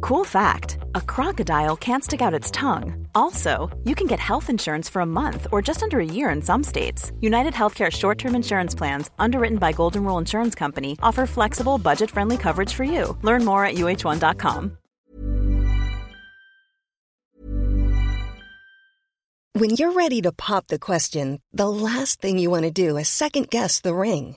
Cool fact a crocodile can't stick out its tongue. Also, you can get health insurance for a month or just under a year in some states. United Healthcare short term insurance plans, underwritten by Golden Rule Insurance Company, offer flexible, budget friendly coverage for you. Learn more at uh1.com. When you're ready to pop the question, the last thing you want to do is second guess the ring.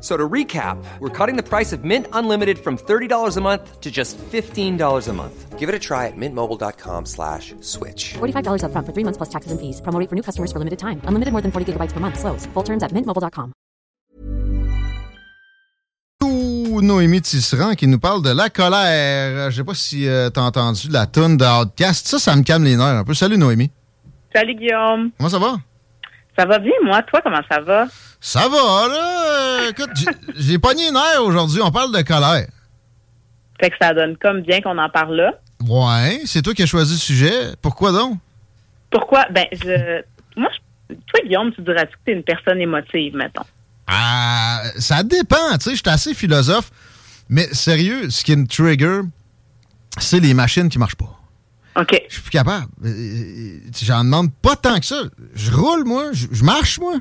So to recap, we're cutting the price of Mint Unlimited from $30 a month to just $15 a month. Give it a try at mintmobile.com slash switch. $45 upfront for three months plus taxes and fees. Promo for new customers for limited time. Unlimited more than 40 gigabytes per month. Slows. Full terms at mintmobile.com. Ouh, Noémie Tisserand qui nous parle de la colère. Je sais pas si tu t'as entendu la toune de Outcast. Ça, ça me calme les nerfs un peu. Salut Noémie. Salut Guillaume. Comment ça va? Ça va bien, moi? Toi, comment ça va? Ça va, là. Écoute, j'ai- pogné les nerfs aujourd'hui. On parle de colère. Fait que ça donne comme bien qu'on en parle là. Ouais, c'est toi qui as choisi le sujet. Pourquoi donc? Pourquoi? Ben, je. Moi, je- toi, Guillaume, tu dirais que tu es une personne émotive, mettons? Ah, ça dépend, tu sais, je suis assez philosophe. Mais sérieux, ce qui me trigger, c'est les machines qui marchent pas. OK. Je suis plus capable. Euh, J'en demande pas tant que ça. Je roule, moi. Je marche, moi.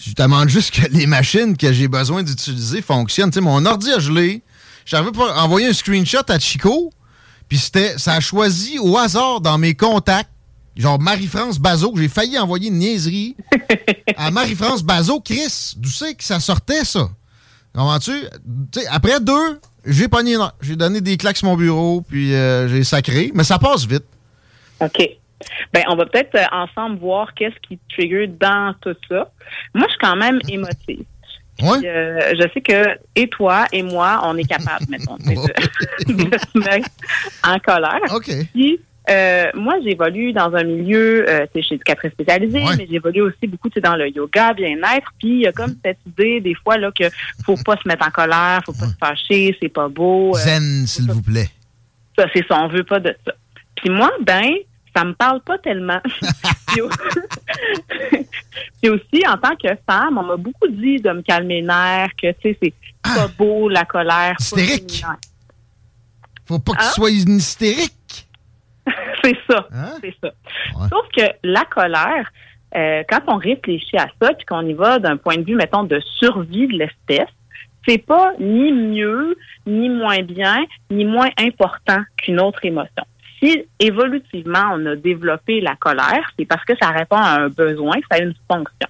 Je demande juste que les machines que j'ai besoin d'utiliser fonctionnent. Tu sais, mon ordi a gelé. J'avais pas envoyé un screenshot à Chico. Puis c'était, ça a choisi au hasard dans mes contacts. Genre Marie-France Bazot, j'ai failli envoyer une niaiserie à Marie-France Bazot. Chris, d'où c'est que ça sortait, ça? Comprends-tu? Tu sais, après deux, j'ai pogné. non, J'ai donné des claques sur mon bureau, puis euh, j'ai sacré. Mais ça passe vite. OK. Ben, on va peut-être euh, ensemble voir qu'est-ce qui te trigger dans tout ça. Moi, je suis quand même émotive. Puis, euh, je sais que et toi et moi, on est capable, mettons, de, de se mettre en colère. OK. Puis, euh, moi, j'évolue dans un milieu, euh, tu sais, je suis éducatrice spécialisée, mais j'évolue aussi beaucoup tu sais, dans le yoga, bien-être. Puis, il y a comme cette idée, des fois, là, que faut pas se mettre en colère, faut pas se fâcher, c'est pas beau. euh, Zen, s'il vous plaît. ça, c'est ça, on veut pas de ça. Puis moi, ben, ça me parle pas tellement. Puis au- Puis aussi, en tant que femme, on m'a beaucoup dit de me calmer les nerfs, que, tu sais, c'est pas beau, la colère. pas Ah! Hystérique. féminin. Faut pas que Hein? tu sois une hystérique. c'est ça. Hein? C'est ça. Sauf que la colère, euh, quand on réfléchit à ça, puis qu'on y va d'un point de vue, mettons, de survie de l'espèce, c'est pas ni mieux, ni moins bien, ni moins important qu'une autre émotion. Si évolutivement on a développé la colère, c'est parce que ça répond à un besoin, ça a une fonction.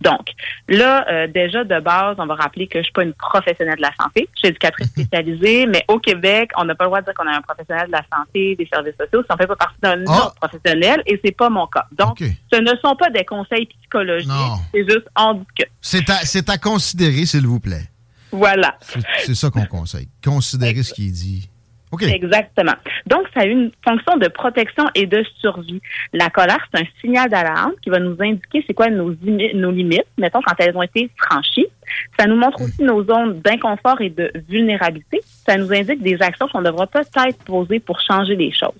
Donc, là, euh, déjà de base, on va rappeler que je suis pas une professionnelle de la santé. Je suis éducatrice spécialisée, mais au Québec, on n'a pas le droit de dire qu'on est un professionnel de la santé, des services sociaux, si on fait pas partie d'un autre professionnel, et c'est pas mon cas. Donc, ce ne sont pas des conseils psychologiques, Non. c'est juste on dit que. C'est à, c'est à considérer, s'il vous plaît. Voilà. C'est c'est ça qu'on conseille. Considérer ce qui est dit. OK. Exactement. Donc, ça a une fonction de protection et de survie. La colère, c'est un signal d'alarme qui va nous indiquer c'est quoi nos limites, mettons, quand elles ont été franchies. Ça nous montre aussi nos zones d'inconfort et de vulnérabilité. Ça nous indique des actions qu'on devra peut-être poser pour changer les choses.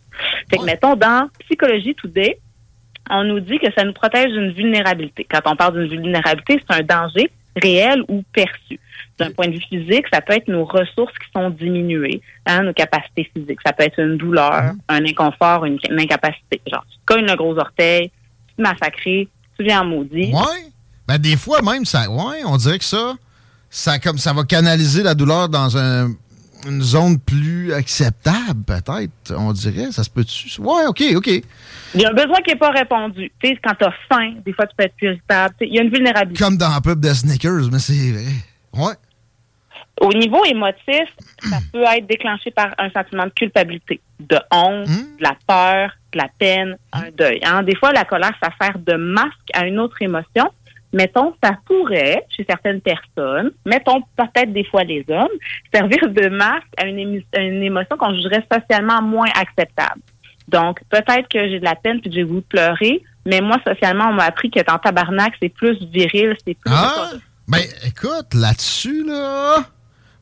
Fait que, mettons, dans Psychologie Today, on nous dit que ça nous protège d'une vulnérabilité. Quand on parle d'une vulnérabilité, c'est un danger réel ou perçu. D'un point de vue physique, ça peut être nos ressources qui sont diminuées, hein, nos capacités physiques. Ça peut être une douleur, un inconfort, une, une incapacité. Genre, tu te cognes le gros orteil, tu massacré, tu viens en maudit. Ouais. Ben, des fois, même, ça, ouais, on dirait que ça, ça, comme, ça va canaliser la douleur dans un, une zone plus acceptable, peut-être, on dirait. Ça se peut-tu? Ouais, OK, OK. Il y a un besoin qui n'est pas répondu. Tu sais, quand tu as faim, des fois, tu peux être plus irritable. Il y a une vulnérabilité. Comme dans un pub de Snickers, mais c'est vrai. Ouais. Au niveau émotif, ça peut être déclenché par un sentiment de culpabilité, de honte, de la peur, de la peine, un deuil. hein. Des fois, la colère, ça sert de masque à une autre émotion. Mettons, ça pourrait, chez certaines personnes, mettons peut-être des fois les hommes, servir de masque à une, émotion qu'on jugerait socialement moins acceptable. Donc, peut-être que j'ai de la peine puis que j'ai voulu pleurer, mais moi, socialement, on m'a appris que dans tabarnak, c'est plus viril, c'est plus... Ah! Ben, écoute, là-dessus, là.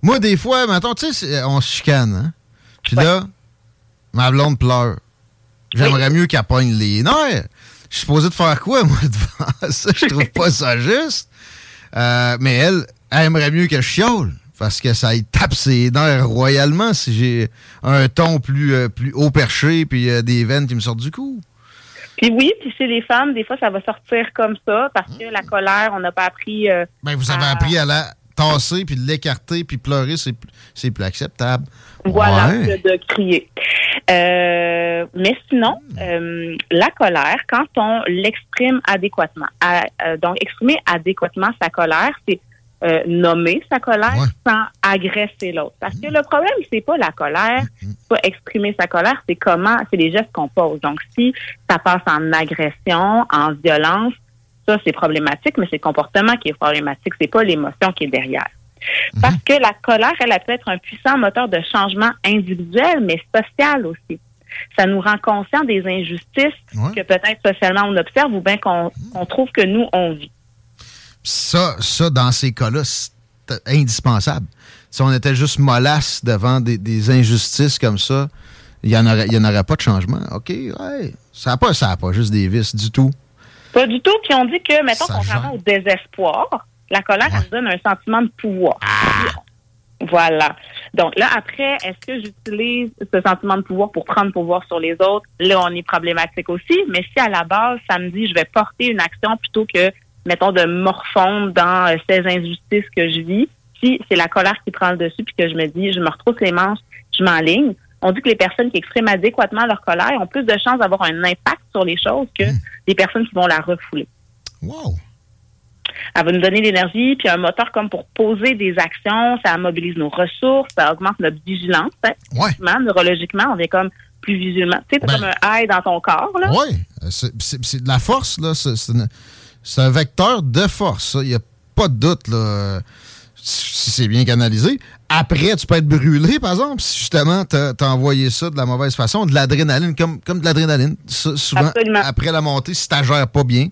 Moi, des fois, mettons, tu sais, on se chicane, hein. Puis là, ma blonde pleure. J'aimerais mieux qu'elle pogne les nerfs. Je suis supposé de faire quoi, moi, devant ça? Je trouve pas ça juste. Euh, mais elle, elle aimerait mieux que je chiole. Parce que ça y tape ses nerfs royalement si j'ai un ton plus, euh, plus haut perché puis euh, des veines qui me sortent du cou. Puis oui, puis chez les femmes, des fois, ça va sortir comme ça parce que la colère, on n'a pas appris... euh, Ben, vous avez à- appris à la tasser puis de l'écarter puis pleurer, c'est plus- acceptable. Voilà, Ouais. de crier. Euh, mais sinon, euh, la colère, quand on l'exprime adéquatement, à- euh, donc exprimer adéquatement sa colère, c'est nommer sa colère sans agresser l'autre. Parce que le problème, c'est pas la colère, c'est pas exprimer sa colère, c'est comment, c'est les gestes qu'on pose. Donc, si ça passe en agression, en violence, ça c'est problématique, mais c'est le comportement qui est problématique, c'est pas l'émotion qui est derrière. Parce que la colère, elle, elle peut être un puissant moteur de changement individuel, mais social aussi. Ça nous rend conscients des injustices que peut-être socialement on observe ou bien qu'on trouve que nous, on vit. Ça, ça, dans ces cas-là, c'est indispensable. Si on était juste mollasse devant des, des injustices comme ça, il n'y en, aurait- il y en aurait pas de changement. OK, ouais. Ça n'a pas, ça a pas juste des vices du tout. Pas du tout. Puis on dit que, mettons, contrairement au désespoir, la colère, elle nous donne un sentiment de pouvoir. Voilà. Donc là, après, est-ce que j'utilise ce sentiment de pouvoir pour prendre pouvoir sur les autres? Là, on est problématique aussi. Mais si à la base, ça me dit, je vais porter une action plutôt que, mettons, de morfondre dans euh, ces injustices que je vis, si c'est la colère qui prend le dessus puis que je me dis, je me retrousse les manches, je m'enligne, on dit que les personnes qui expriment adéquatement leur colère ont plus de chances d'avoir un impact sur les choses que les personnes qui vont la refouler. Wow. Elle va nous donner l'énergie, puis un moteur comme pour poser des actions, ça mobilise nos ressources, ça augmente notre vigilance. hein. Neurologiquement, on est comme plus visuellement. Tu sais, c'est comme un high dans ton corps. Oui, c'est de la force, là. C'est un vecteur de force. Il n'y a pas de doute, là. Si c'est bien canalisé. Après, tu peux être brûlé, par exemple, si justement tu as, envoyé ça de la mauvaise façon, de l'adrénaline, comme, comme de l'adrénaline. Souvent, Absolument. après la montée, si tu gères pas bien,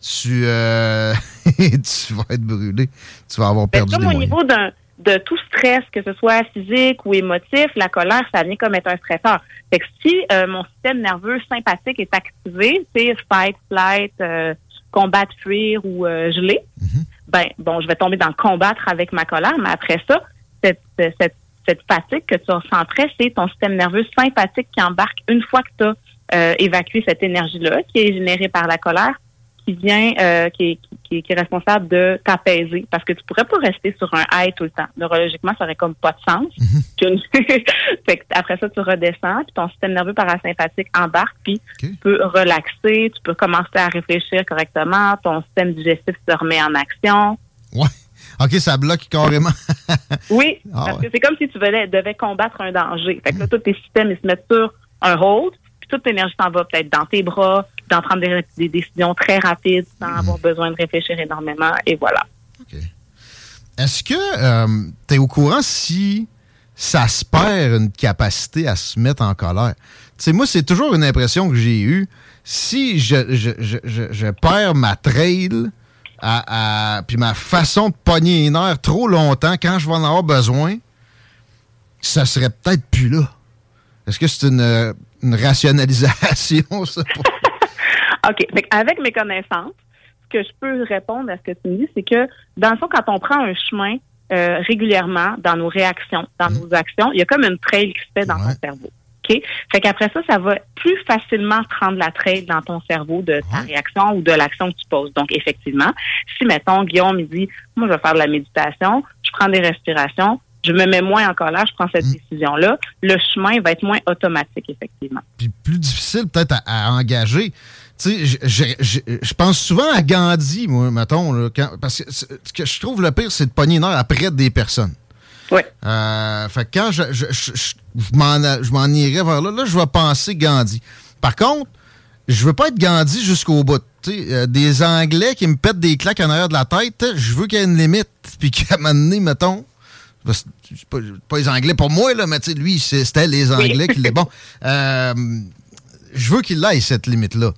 tu, euh, tu vas être brûlé. Tu vas avoir Ben, perdu des comme au moyens. niveau d'un de tout stress, que ce soit physique ou émotif, la colère, ça vient comme être un stresseur. Fait que si euh, mon système nerveux sympathique est activé, c'est fight, flight, euh, combattre, fuir ou euh, geler, ben bon, je vais tomber dans combattre avec ma colère, mais après ça, cette, cette, cette fatigue que tu ressentrais, c'est ton système nerveux sympathique qui embarque une fois que tu as évacué cette énergie-là, qui est générée par la colère, qui vient, euh, qui, est, qui, est, qui est responsable de t'apaiser. Parce que tu pourrais pas rester sur un high tout le temps. Neurologiquement, ça aurait comme pas de sens. Fait que après ça, tu redescends, puis ton système nerveux parasympathique embarque, puis tu peux relaxer, tu peux commencer à réfléchir correctement, ton système digestif se remet en action. Ouais. OK, ça bloque carrément. Oui, Ah parce ouais. que c'est comme si tu devais, devais combattre un danger. Fait que là, tous tes systèmes, ils se mettent sur un hold, puis toute l'énergie s'en va peut-être dans tes bras, d'en prendre des, des décisions très rapides sans avoir besoin de réfléchir énormément, et voilà. Est-ce que tu es au courant si ça se perd une capacité à se mettre en colère? Tu sais, moi, c'est toujours une impression que j'ai eue. Si je, je, je, je, perds ma trail, à, à- puis ma façon de pogner les nerfs trop longtemps, quand je vais en avoir besoin, ça serait peut-être plus là. Est-ce que c'est une, euh, une rationalisation, ça? OK. Fait avec mes connaissances, ce que je peux répondre à ce que tu me dis, c'est que, dans le fond, quand on prend un chemin euh, régulièrement dans nos réactions, dans nos actions, il y a comme une trail qui se fait dans ton cerveau. OK? Fait qu'après ça, ça va plus facilement prendre la traite dans ton cerveau de ta réaction ou de l'action que tu poses. Donc, effectivement, si, mettons, Guillaume me dit, moi, je vais faire de la méditation, je prends des respirations, je me mets moins en colère, je prends cette Mm. décision-là, le chemin va être moins automatique, effectivement. Puis plus difficile peut-être à, à engager. Tu sais, je- je- je je pense souvent à Gandhi, moi, mettons, là, quand- parce que ce que je trouve le pire, c'est de pogner une heure après des personnes. Oui. Euh, fait que quand je, m'en irais vers là, là, je vais penser Gandhi. Par contre, je veux pas être Gandhi jusqu'au bout. Euh, des Anglais qui me pètent des claques en arrière de la tête, je veux qu'il y ait une limite. Puis qu'à un moment donné, mettons, pas, pas les Anglais pour moi, là, mais lui, c'était les Anglais qui les bon. Euh, je veux qu'il aille cette limite-là.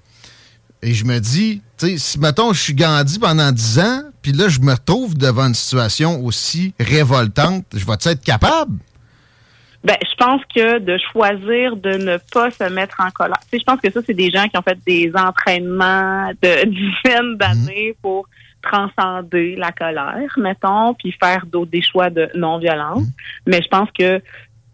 Et je me dis, tu sais, si, mettons, je suis Gandhi pendant 10 ans, puis là, je me retrouve devant une situation aussi révoltante, je vais être capable? Ben, je pense que de choisir de ne pas se mettre en colère. Tu sais, je pense que ça, c'est des gens qui ont fait des entraînements de dizaines d'années pour transcender la colère, mettons, puis faire d'autres des choix de non-violence. Mais je pense que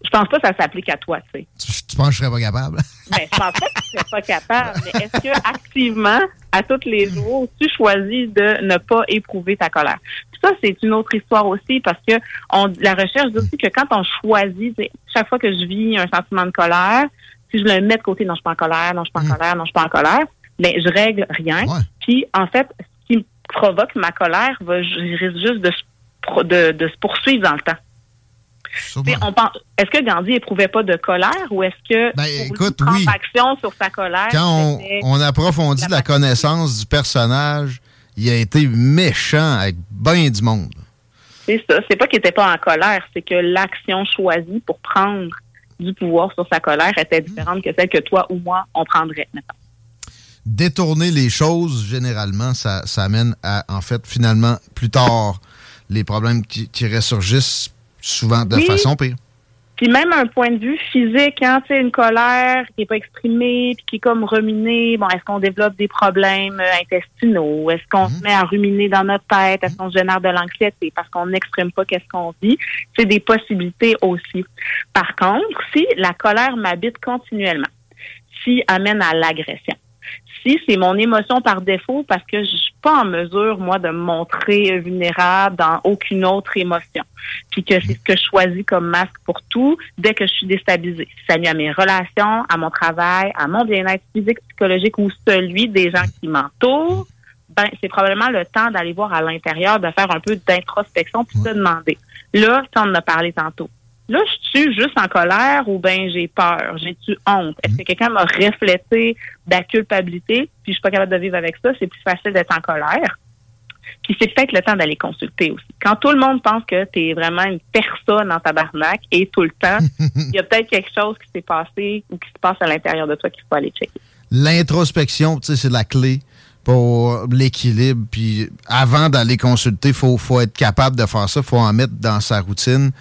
je pense pas que ça s'applique à toi, tu sais. Tu, tu penses que je serais pas capable? Ben, je pense pas que tu serais pas capable, mais est-ce que activement, à tous les jours, tu choisis de ne pas éprouver ta colère? Puis ça, c'est une autre histoire aussi parce que on, la recherche dit aussi que quand on choisit, chaque fois que je vis un sentiment de colère, si je le mets de côté, non, je suis pas en colère, non, je suis pas en colère, non, je suis pas en colère, ben, je règle rien. Puis, en fait, ce qui me provoque ma colère va, je risque juste de, de, de se poursuivre dans le temps. On pense, est-ce que Gandhi éprouvait pas de colère ou est-ce que Ben, écoute, oui. action sur sa colère Quand on, on approfondit la connaissance du personnage, il a été méchant avec bien du monde. c'est ça, c'est pas qu'il était pas en colère, c'est que l'action choisie pour prendre du pouvoir sur sa colère était différente que celle que toi ou moi on prendrait. mettons. détourner les choses, généralement, ça, ça amène à, en fait, finalement, plus tard, les problèmes qui, qui ressurgissent souvent de Oui. façon pire. Puis même un point de vue physique, quand tu une colère qui est pas exprimée, puis qui est comme ruminée, bon, est-ce qu'on développe des problèmes euh, intestinaux? Est-ce qu'on se met à ruminer dans notre tête? Est-ce qu'on génère de l'anxiété? Parce qu'on n'exprime pas qu'est-ce qu'on vit? C'est des possibilités aussi. Par contre, si la colère m'habite continuellement, si amène à l'agression, c'est mon émotion par défaut parce que je suis pas en mesure, moi, de me montrer vulnérable dans aucune autre émotion, puis que c'est ce que je choisis comme masque pour tout dès que je suis déstabilisée. Si ça nuit à mes relations, à mon travail, à mon bien-être physique, psychologique ou celui des gens qui m'entourent, ben, c'est probablement le temps d'aller voir à l'intérieur, de faire un peu d'introspection puis de se demander. Là, tu en as parlé tantôt. Là, je suis juste en colère ou ben j'ai peur, j'ai-tu honte? Est-ce que quelqu'un m'a reflété de la culpabilité puis je suis pas capable de vivre avec ça? C'est plus facile d'être en colère. Puis c'est peut-être le temps d'aller consulter aussi. Quand tout le monde pense que tu es vraiment une personne en tabarnak et tout le temps, il y a peut-être quelque chose qui s'est passé ou qui se passe à l'intérieur de toi qu'il faut aller checker. L'introspection, tu sais, c'est la clé pour l'équilibre. Puis avant d'aller consulter, il faut, faut être capable de faire ça. faut en mettre dans sa routine.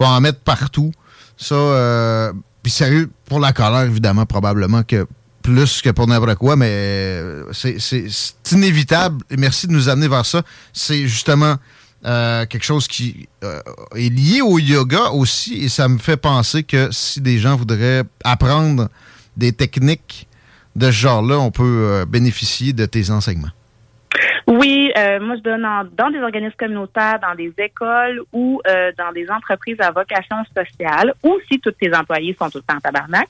Faut en mettre partout. Ça, euh, puis sérieux, pour la colère, évidemment, probablement que plus que pour n'importe quoi, mais euh, c'est inévitable. Et merci de nous amener vers ça. C'est justement euh, quelque chose qui euh, est lié au yoga aussi. Et ça me fait penser que si des gens voudraient apprendre des techniques de ce genre-là, on peut bénéficier de tes enseignements. Oui, euh, moi je donne en- dans des organismes communautaires, dans des écoles ou euh, dans des entreprises à vocation sociale, ou si tous tes employés sont tout le temps en tabarnak,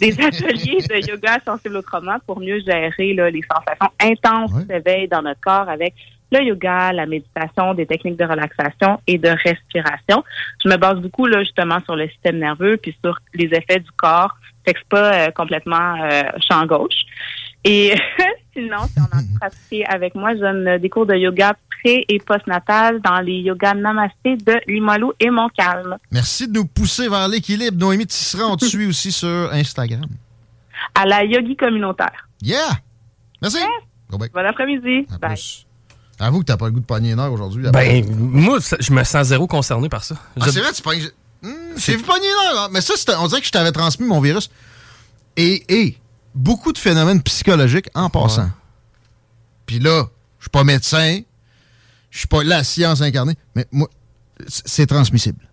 des ateliers de yoga sensible autrement pour mieux gérer là, les sensations intenses qui s'éveillent dans notre corps avec le yoga, la méditation, des techniques de relaxation et de respiration. Je me base beaucoup là justement sur le système nerveux puis sur les effets du corps. Fait que c'est pas euh, complètement euh, champ gauche. Et sinon, si on a pratiquer avec moi, je donne des cours de yoga pré- et post-natal dans les yogas namasté de Limoilou et Montcalm. Merci de nous pousser vers l'équilibre. Noémie Tisserand, on te suit aussi sur Instagram. À la yogi communautaire. Yeah! Merci! Back. Bon après-midi. Bye. plus. Avoue que t'as pas le goût de pogner une heure aujourd'hui. Ben, moi, ça- je me sens zéro concerné par ça. Ah, Je- c'est vrai, tu pognes. Hmm, J'ai vu pogner une heure, hein. mais ça, on dirait que je t'avais transmis mon virus. Et, et beaucoup de phénomènes psychologiques en passant. Puis là, je suis pas médecin, je suis pas la science incarnée, mais moi, c'est transmissible.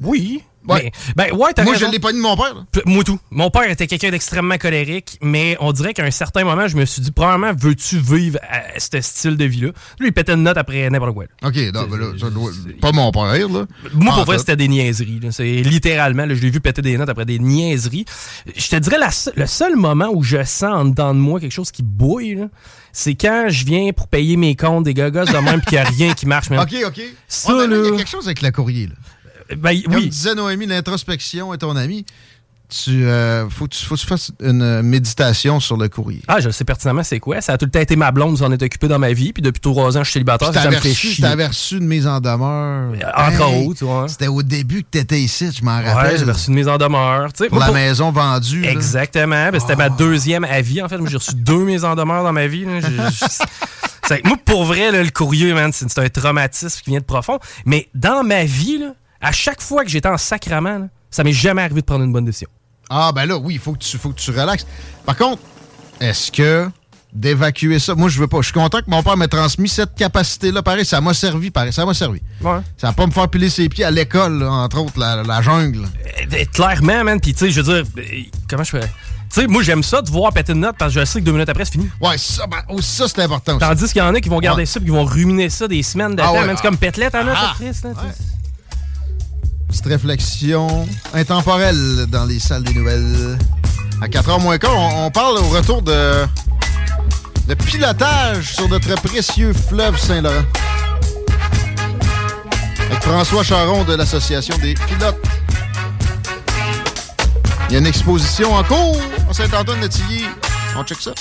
Oui. Ouais. ben, ouais, Moi, raison. je l'ai pas dit de mon père. là. Moi tout. Mon père était quelqu'un d'extrêmement colérique, mais on dirait qu'à un certain moment, je me suis dit, probablement, veux-tu vivre à ce style de vie-là? Lui, il pétait une note après n'importe quoi. là. OK, non, ben là, ça doit- pas mon père, là. Moi, En pour vrai, c'était des niaiseries. C'est littéralement, je l'ai vu péter des notes après des niaiseries. Je te dirais, la se- le seul moment où je sens en dedans de moi quelque chose qui bouille, c'est quand je viens pour payer mes comptes des gogos de même puis qu'il n'y a rien qui marche. man. OK, OK. Ça, mais là, il y a quelque chose avec le courrier, là. Ben, Comme oui. disait Noémie, l'introspection est ton ami. Tu, euh, faut, que tu, faut que tu fasses une méditation sur le courrier. Ah, je sais pertinemment c'est quoi? Ça a tout le temps été ma blonde, s'en est occupée dans ma vie. Puis depuis trois ans, je suis célibataire, ça me fait reçu, chier. t'avais reçu une mise en demeure. Entre Hey, autres, ouais. C'était au début que t'étais ici, je m'en Ouais, rappelle. j'avais reçu une mise en demeure. pour Moi, la pour- maison vendue. Exactement. Ben, C'était ma deuxième avis. En fait, j'ai reçu deux mises en demeure dans ma vie. là. Moi, pour vrai, là, le courrier, man, c'est c'est un traumatisme qui vient de profond. Mais dans ma vie, là, à chaque fois que j'étais en sacrament, là, ça m'est jamais arrivé de prendre une bonne décision. Ah, ben là, oui, il faut, que tu- faut que tu relaxes. Par contre, est-ce que d'évacuer ça, moi, je veux pas. Je suis content que mon père m'ait transmis cette capacité-là. Pareil, ça m'a servi, pareil, ça m'a servi. Ouais. Ça va pas me faire piler ses pieds à l'école, entre autres, la, la jungle. Euh, Clairement, man. Puis, tu sais, je veux dire, euh, comment je fais? Tu sais, moi, j'aime ça de voir péter une note parce que je sais que deux minutes après, c'est fini. Ouais, ça, ben, aussi, ça c'est important aussi. Tandis qu'il y en a qui vont garder Ouais. ça puis qui vont ruminer ça des semaines de Ah temps. ouais, ah. comme pételette en note, Ah. Chris, là. Petite réflexion intemporelle dans les salles des nouvelles. À 4h moins quart, on, parle au retour de, de pilotage sur notre précieux fleuve Saint-Laurent. Avec François Charon de l'Association des pilotes. Il y a une exposition en cours à Saint-Antoine-de-Tilly. On check ça.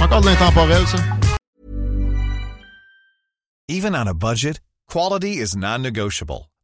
Encore de l'intemporel, ça. Even on a budget, quality is non-negotiable.